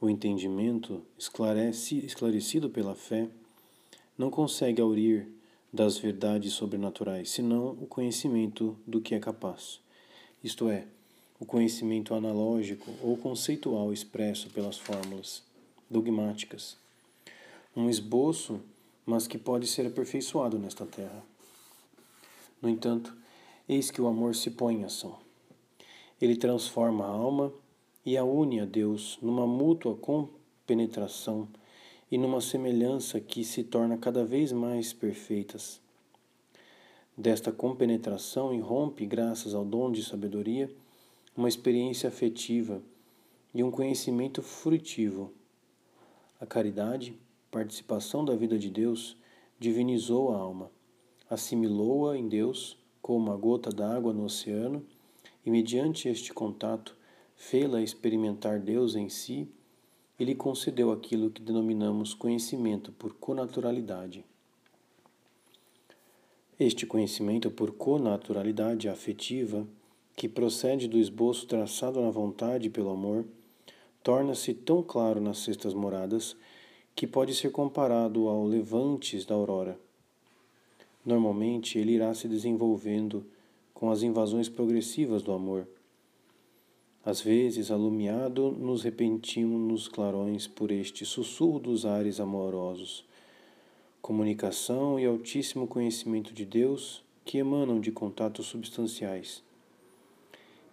O entendimento, esclarece, esclarecido pela fé, não consegue aurir das verdades sobrenaturais, senão o conhecimento do que é capaz, isto é, o conhecimento analógico ou conceitual expresso pelas fórmulas dogmáticas. Um esboço, mas que pode ser aperfeiçoado nesta terra. No entanto, eis que o amor se põe em ação. Ele transforma a alma e a une a Deus numa mútua compenetração e numa semelhança que se torna cada vez mais perfeitas. Desta compenetração irrompe, graças ao dom de sabedoria, uma experiência afetiva e um conhecimento frutivo. A caridade, participação da vida de Deus, divinizou a alma, assimilou-a em Deus como uma gota d'água no oceano e, mediante este contato, fê-la experimentar Deus em si e lhe concedeu aquilo que denominamos conhecimento por conaturalidade. Este conhecimento por conaturalidade afetiva que procede do esboço traçado na vontade pelo amor, torna-se tão claro nas sextas moradas que pode ser comparado ao levantes da aurora. Normalmente, ele irá se desenvolvendo com as invasões progressivas do amor. Às vezes, alumiado, nos repentimos nos clarões por este sussurro dos ares amorosos, comunicação e altíssimo conhecimento de Deus que emanam de contatos substanciais.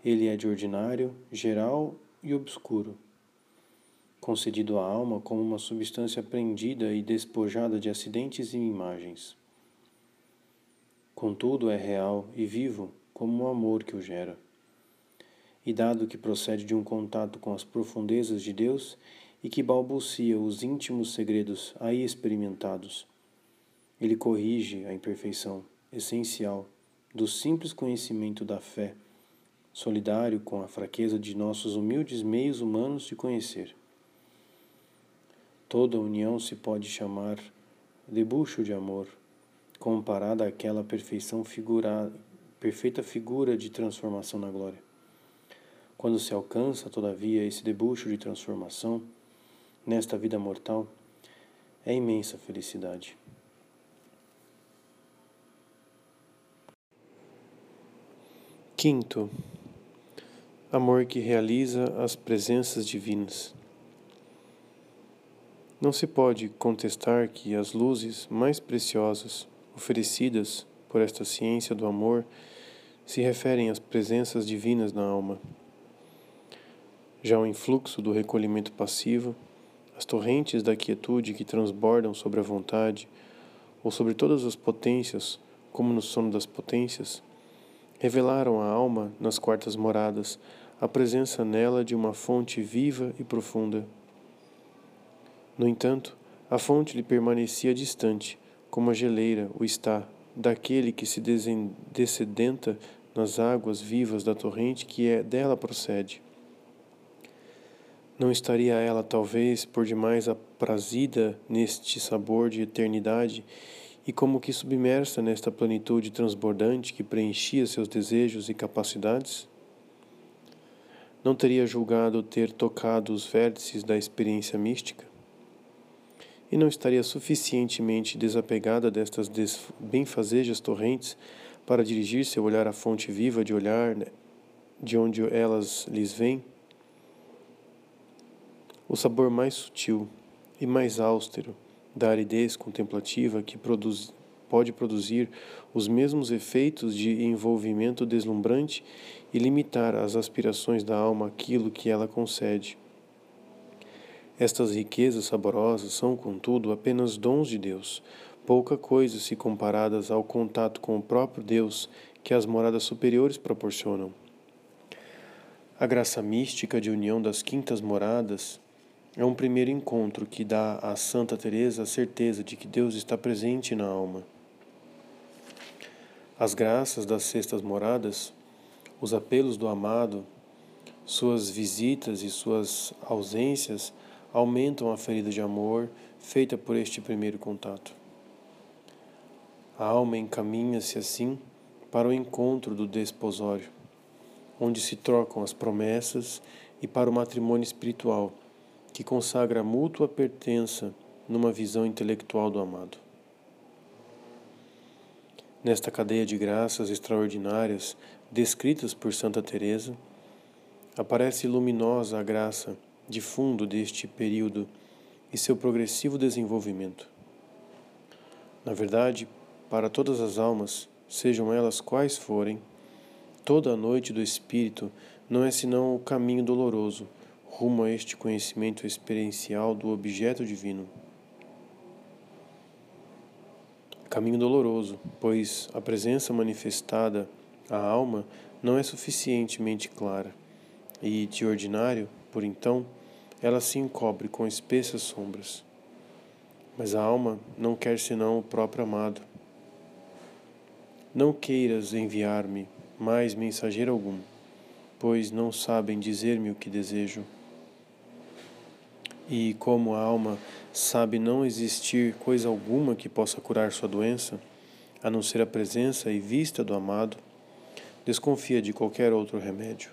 Ele é de ordinário, geral e obscuro, concedido à alma como uma substância prendida e despojada de acidentes e imagens. Contudo, é real e vivo como o amor que o gera. E dado que procede de um contato com as profundezas de Deus e que balbucia os íntimos segredos aí experimentados, ele corrige a imperfeição essencial do simples conhecimento da fé, solidário com a fraqueza de nossos humildes meios humanos de conhecer. Toda união se pode chamar debuxo de amor comparada àquela perfeição figura, perfeita figura de transformação na glória. Quando se alcança, todavia, esse debuxo de transformação nesta vida mortal, é imensa felicidade. Quinto, amor que realiza as presenças divinas. Não se pode contestar que as luzes mais preciosas oferecidas por esta ciência do amor se referem às presenças divinas na alma. Já o influxo do recolhimento passivo, as torrentes da quietude que transbordam sobre a vontade, ou sobre todas as potências, como no sono das potências, revelaram à alma, nas quartas moradas, a presença nela de uma fonte viva e profunda. No entanto, a fonte lhe permanecia distante, como a geleira o está daquele que se descedenta nas águas vivas da torrente que é dela procede. Não estaria ela talvez por demais aprazida neste sabor de eternidade e como que submersa nesta plenitude transbordante que preenchia seus desejos e capacidades? Não teria julgado ter tocado os vértices da experiência mística? e não estaria suficientemente desapegada destas benfazejas torrentes para dirigir seu olhar à fonte viva de olhar né, de onde elas lhes vêm? O sabor mais sutil e mais austero da aridez contemplativa que produz, pode produzir os mesmos efeitos de envolvimento deslumbrante e limitar as aspirações da alma àquilo que ela concede. Estas riquezas saborosas são, contudo, apenas dons de Deus, pouca coisa se comparadas ao contato com o próprio Deus que as moradas superiores proporcionam. A graça mística de união das quintas moradas é um primeiro encontro que dá a Santa Teresa a certeza de que Deus está presente na alma. As graças das sextas moradas, os apelos do amado, suas visitas e suas ausências aumentam a ferida de amor feita por este primeiro contato. A alma encaminha-se assim para o encontro do desposório, onde se trocam as promessas e para o matrimônio espiritual, que consagra a mútua pertença numa visão intelectual do amado. Nesta cadeia de graças extraordinárias descritas por Santa Teresa, aparece luminosa a graça de fundo deste período e seu progressivo desenvolvimento. Na verdade, para todas as almas, sejam elas quais forem, toda a noite do Espírito não é senão o caminho doloroso rumo a este conhecimento experiencial do objeto divino. Caminho doloroso, pois a presença manifestada à alma não é suficientemente clara e, de ordinário, por então, ela se encobre com espessas sombras. Mas a alma não quer senão o próprio amado. Não queiras enviar-me mais mensageiro algum, pois não sabem dizer-me o que desejo. E como a alma sabe não existir coisa alguma que possa curar sua doença, a não ser a presença e vista do amado, desconfia de qualquer outro remédio.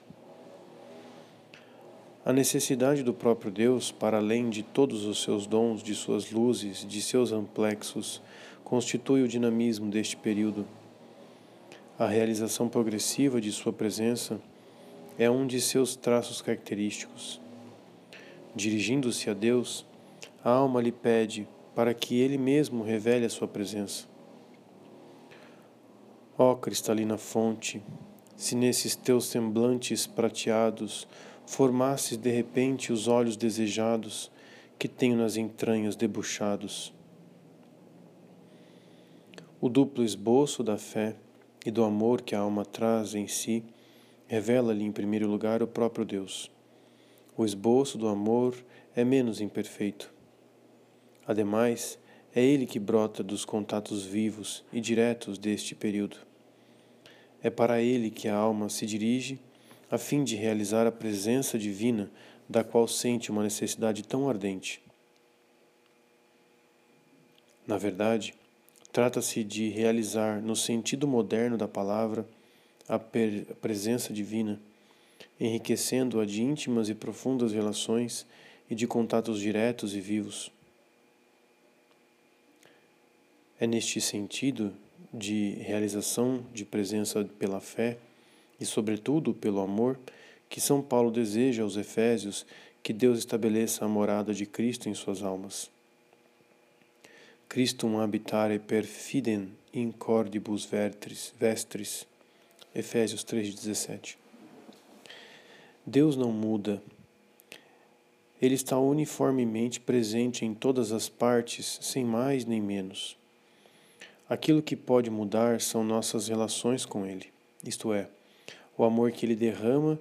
A necessidade do próprio Deus, para além de todos os seus dons, de suas luzes, de seus amplexos, constitui o dinamismo deste período. A realização progressiva de sua presença é um de seus traços característicos. Dirigindo-se a Deus, a alma lhe pede para que Ele mesmo revele a sua presença. Ó cristalina fonte, se nesses teus semblantes prateados formasses de repente os olhos desejados que tenho nas entranhas debuxados. O duplo esboço da fé e do amor que a alma traz em si revela-lhe em primeiro lugar o próprio Deus. O esboço do amor é menos imperfeito. Ademais, é ele que brota dos contatos vivos e diretos deste período. É para ele que a alma se dirige a fim de realizar a presença divina da qual sente uma necessidade tão ardente. Na verdade, trata-se de realizar, no sentido moderno da palavra, a, a presença divina, enriquecendo-a de íntimas e profundas relações e de contatos diretos e vivos. É neste sentido de realização de presença pela fé e, sobretudo, pelo amor, que São Paulo deseja aos Efésios que Deus estabeleça a morada de Cristo em suas almas. Christum habitare per fidem in cordibus vestris. Efésios 3,17 Deus não muda. Ele está uniformemente presente em todas as partes, sem mais nem menos. Aquilo que pode mudar são nossas relações com Ele, isto é, o amor que Ele derrama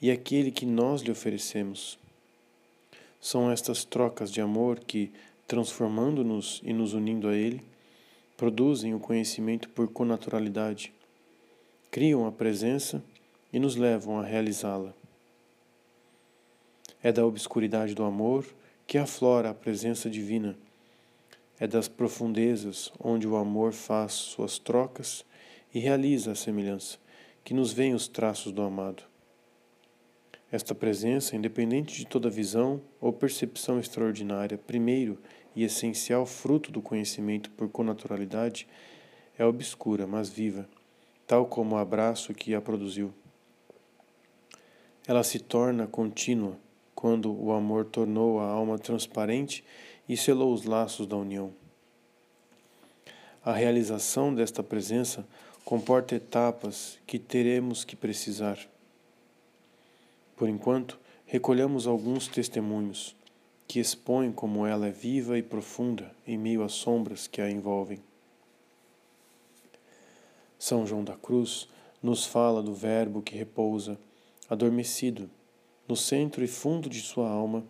e aquele que nós lhe oferecemos. São estas trocas de amor que, transformando-nos e nos unindo a Ele, produzem o conhecimento por conaturalidade, criam a presença e nos levam a realizá-la. É da obscuridade do amor que aflora a presença divina é das profundezas onde o amor faz suas trocas e realiza a semelhança, que nos vem os traços do amado. Esta presença, independente de toda visão ou percepção extraordinária, primeiro e essencial fruto do conhecimento por conaturalidade, é obscura, mas viva, tal como o abraço que a produziu. Ela se torna contínua quando o amor tornou a alma transparente e selou os laços da união. A realização desta presença comporta etapas que teremos que precisar. Por enquanto, recolhemos alguns testemunhos que expõem como ela é viva e profunda em meio às sombras que a envolvem. São João da Cruz nos fala do Verbo que repousa, adormecido, no centro e fundo de sua alma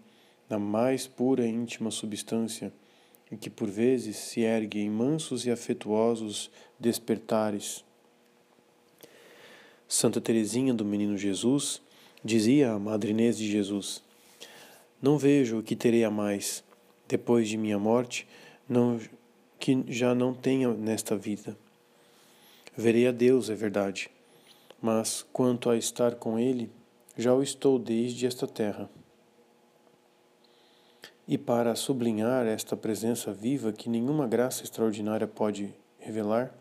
na mais pura e íntima substância, em que por vezes se ergue em mansos e afetuosos despertares. Santa Teresinha do Menino Jesus dizia à Madre Inês de Jesus: Não vejo o que terei a mais depois de minha morte, não que já não tenha nesta vida. Verei a Deus, é verdade, mas quanto a estar com Ele, já o estou desde esta terra. E para sublinhar esta presença viva que nenhuma graça extraordinária pode revelar,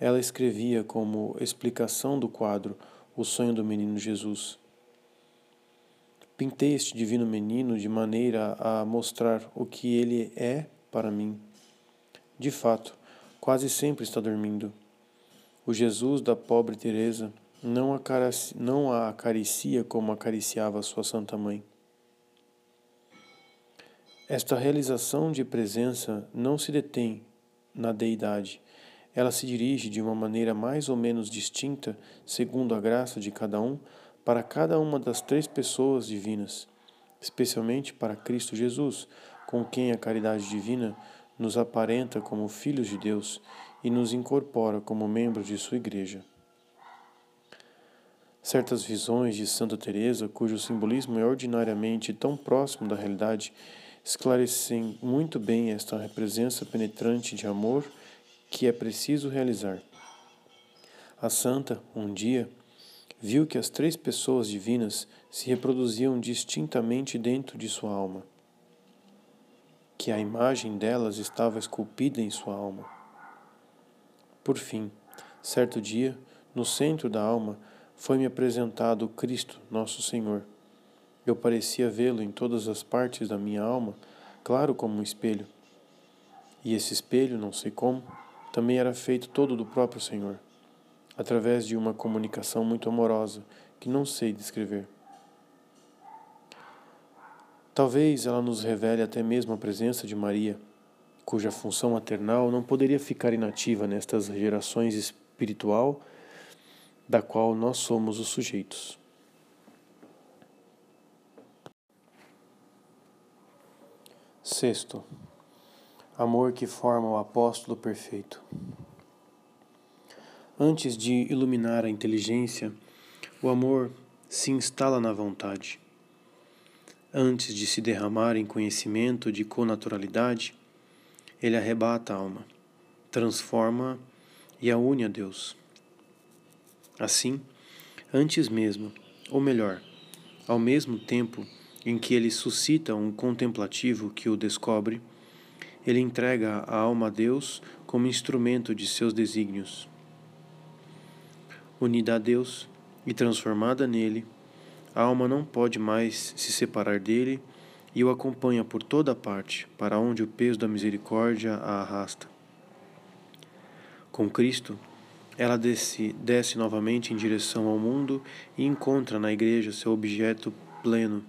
ela escrevia como explicação do quadro O Sonho do Menino Jesus. Pintei este divino menino de maneira a mostrar o que ele é para mim. De fato, quase sempre está dormindo. O Jesus da pobre Teresa não a acaricia como acariciava sua santa mãe. Esta realização de presença não se detém na deidade. Ela se dirige de uma maneira mais ou menos distinta, segundo a graça de cada um, para cada uma das três pessoas divinas, especialmente para Cristo Jesus, com quem a caridade divina nos aparenta como filhos de Deus e nos incorpora como membros de sua igreja. Certas visões de Santa Teresa, cujo simbolismo é ordinariamente tão próximo da realidade, esclarecem muito bem esta presença penetrante de amor que é preciso realizar. A santa, um dia, viu que as três pessoas divinas se reproduziam distintamente dentro de sua alma. que a imagem delas estava esculpida em sua alma. Por fim, certo dia, no centro da alma, foi-me apresentado Cristo, nosso Senhor. Eu parecia vê-lo em todas as partes da minha alma, claro como um espelho. E esse espelho, não sei como, também era feito todo do próprio Senhor, através de uma comunicação muito amorosa que não sei descrever. Talvez ela nos revele até mesmo a presença de Maria, cuja função maternal não poderia ficar inativa nestas gerações espiritual da qual nós somos os sujeitos. Sexto, amor que forma o apóstolo perfeito. Antes de iluminar a inteligência, o amor se instala na vontade Antes de se derramar em conhecimento de conaturalidade, ele arrebata a alma, transforma e a une a Deus. Assim, antes mesmo, ou melhor, ao mesmo tempo em que ele suscita um contemplativo que o descobre, ele entrega a alma a Deus como instrumento de seus desígnios. Unida a Deus e transformada nele, a alma não pode mais se separar dele e o acompanha por toda parte, para onde o peso da misericórdia a arrasta. Com Cristo, ela desce, desce novamente em direção ao mundo e encontra na Igreja seu objeto pleno,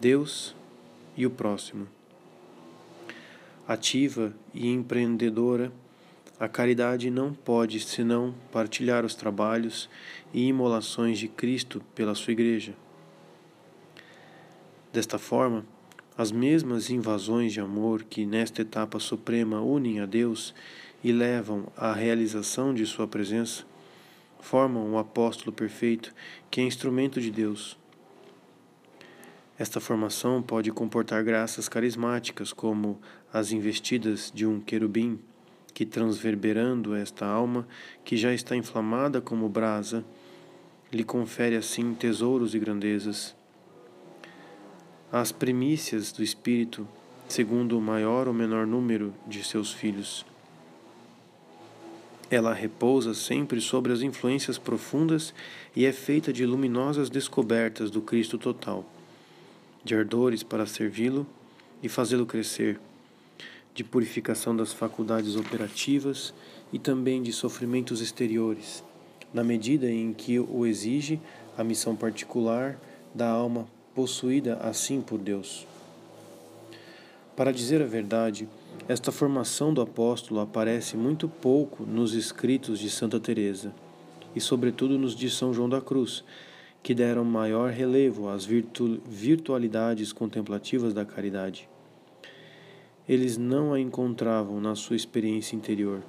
Deus e o próximo. Ativa e empreendedora, a caridade não pode senão partilhar os trabalhos e imolações de Cristo pela sua Igreja. Desta forma, as mesmas invasões de amor que nesta etapa suprema unem a Deus e levam à realização de Sua presença, formam o apóstolo perfeito que é instrumento de Deus. Esta formação pode comportar graças carismáticas, como as investidas de um querubim, que transverberando esta alma, que já está inflamada como brasa, lhe confere assim tesouros e grandezas as primícias do Espírito, segundo o maior ou menor número de seus filhos. Ela repousa sempre sobre as influências profundas e é feita de luminosas descobertas do Cristo total, de ardores para servi-lo e fazê-lo crescer, de purificação das faculdades operativas e também de sofrimentos exteriores, na medida em que o exige a missão particular da alma possuída assim por Deus. Para dizer a verdade, esta formação do apóstolo aparece muito pouco nos escritos de Santa Teresa e sobretudo nos de São João da Cruz, que deram maior relevo às virtu virtualidades contemplativas da caridade. Eles não a encontravam na sua experiência interior.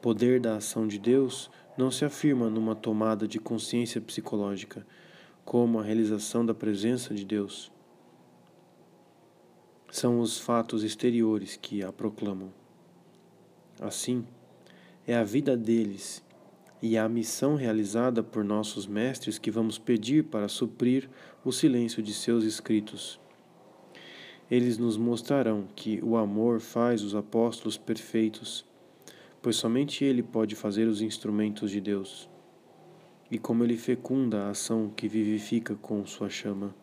Poder da ação de Deus não se afirma numa tomada de consciência psicológica, como a realização da presença de Deus. São os fatos exteriores que a proclamam. Assim, é a vida deles e a missão realizada por nossos mestres que vamos pedir para suprir o silêncio de seus escritos. Eles nos mostrarão que o amor faz os apóstolos perfeitos, pois somente ele pode fazer os instrumentos de Deus e como ele fecunda a ação que vivifica com sua chama.